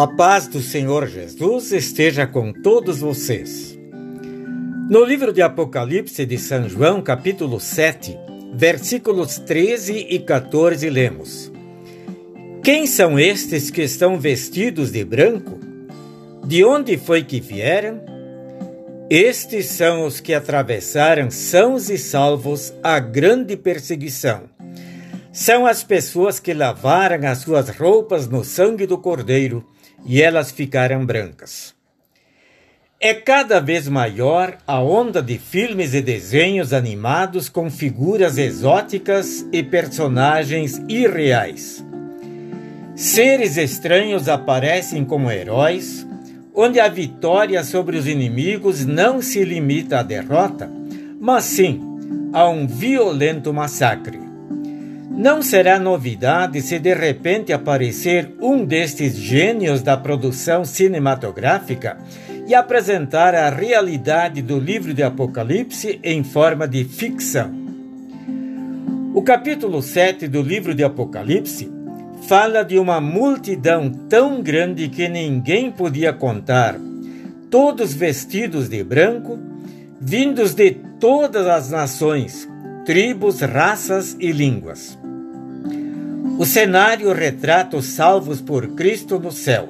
A paz do Senhor Jesus esteja com todos vocês. No livro de Apocalipse de São João, capítulo 7, versículos 13 e 14, lemos: Quem são estes que estão vestidos de branco? De onde foi que vieram? Estes são os que atravessaram sãos e salvos a grande perseguição. São as pessoas que lavaram as suas roupas no sangue do Cordeiro e elas ficaram brancas. É cada vez maior a onda de filmes e desenhos animados com figuras exóticas e personagens irreais. Seres estranhos aparecem como heróis, onde a vitória sobre os inimigos não se limita à derrota, mas sim a um violento massacre. Não será novidade se de repente aparecer um destes gênios da produção cinematográfica e apresentar a realidade do livro de Apocalipse em forma de ficção. O capítulo 7 do livro de Apocalipse fala de uma multidão tão grande que ninguém podia contar, todos vestidos de branco, vindos de todas as nações, tribos, raças e línguas. O cenário retrata os salvos por Cristo no céu.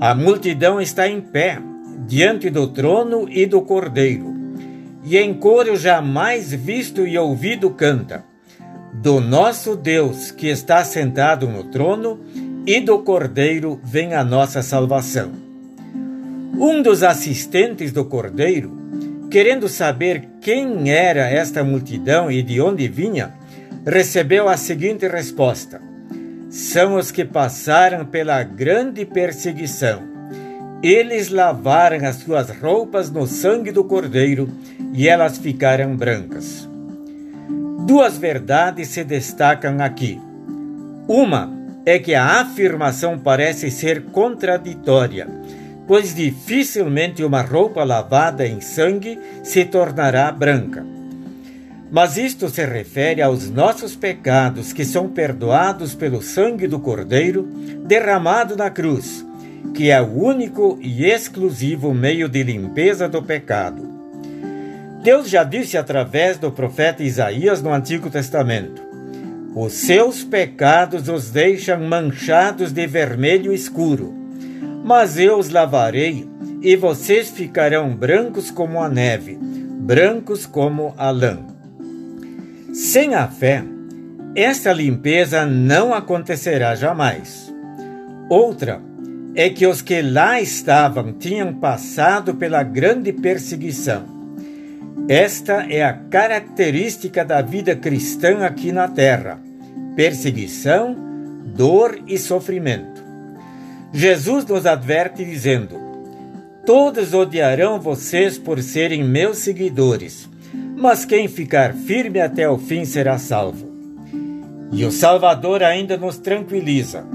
A multidão está em pé, diante do trono e do cordeiro, e em coro jamais visto e ouvido canta: Do nosso Deus que está sentado no trono e do cordeiro vem a nossa salvação. Um dos assistentes do cordeiro, querendo saber quem era esta multidão e de onde vinha, recebeu a seguinte resposta: São os que passaram pela grande perseguição. Eles lavaram as suas roupas no sangue do Cordeiro e elas ficaram brancas. Duas verdades se destacam aqui. Uma é que a afirmação parece ser contraditória, pois dificilmente uma roupa lavada em sangue se tornará branca. Mas isto se refere aos nossos pecados que são perdoados pelo sangue do Cordeiro derramado na cruz, que é o único e exclusivo meio de limpeza do pecado. Deus já disse através do profeta Isaías no Antigo Testamento: Os seus pecados os deixam manchados de vermelho escuro, mas eu os lavarei e vocês ficarão brancos como a neve, brancos como a lã. Sem a fé, esta limpeza não acontecerá jamais. Outra é que os que lá estavam tinham passado pela grande perseguição. Esta é a característica da vida cristã aqui na terra: perseguição, dor e sofrimento. Jesus nos adverte dizendo: Todos odiarão vocês por serem meus seguidores mas quem ficar firme até o fim será salvo. E o Salvador ainda nos tranquiliza: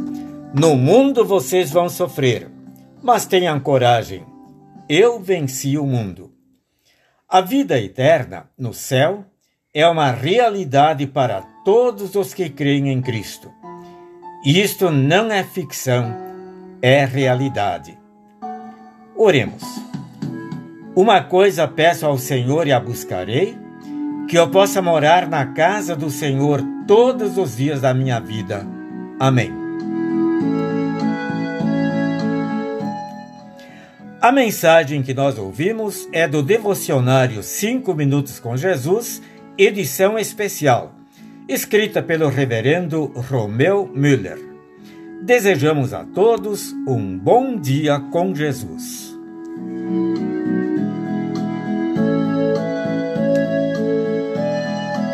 No mundo vocês vão sofrer, mas tenham coragem, eu venci o mundo. A vida eterna, no céu, é uma realidade para todos os que creem em Cristo. Isto não é ficção, é realidade. Oremos. Uma coisa peço ao Senhor e a buscarei, que eu possa morar na casa do Senhor todos os dias da minha vida. Amém. A mensagem que nós ouvimos é do devocionário 5 Minutos com Jesus, edição especial, escrita pelo reverendo Romeu Müller. Desejamos a todos um bom dia com Jesus.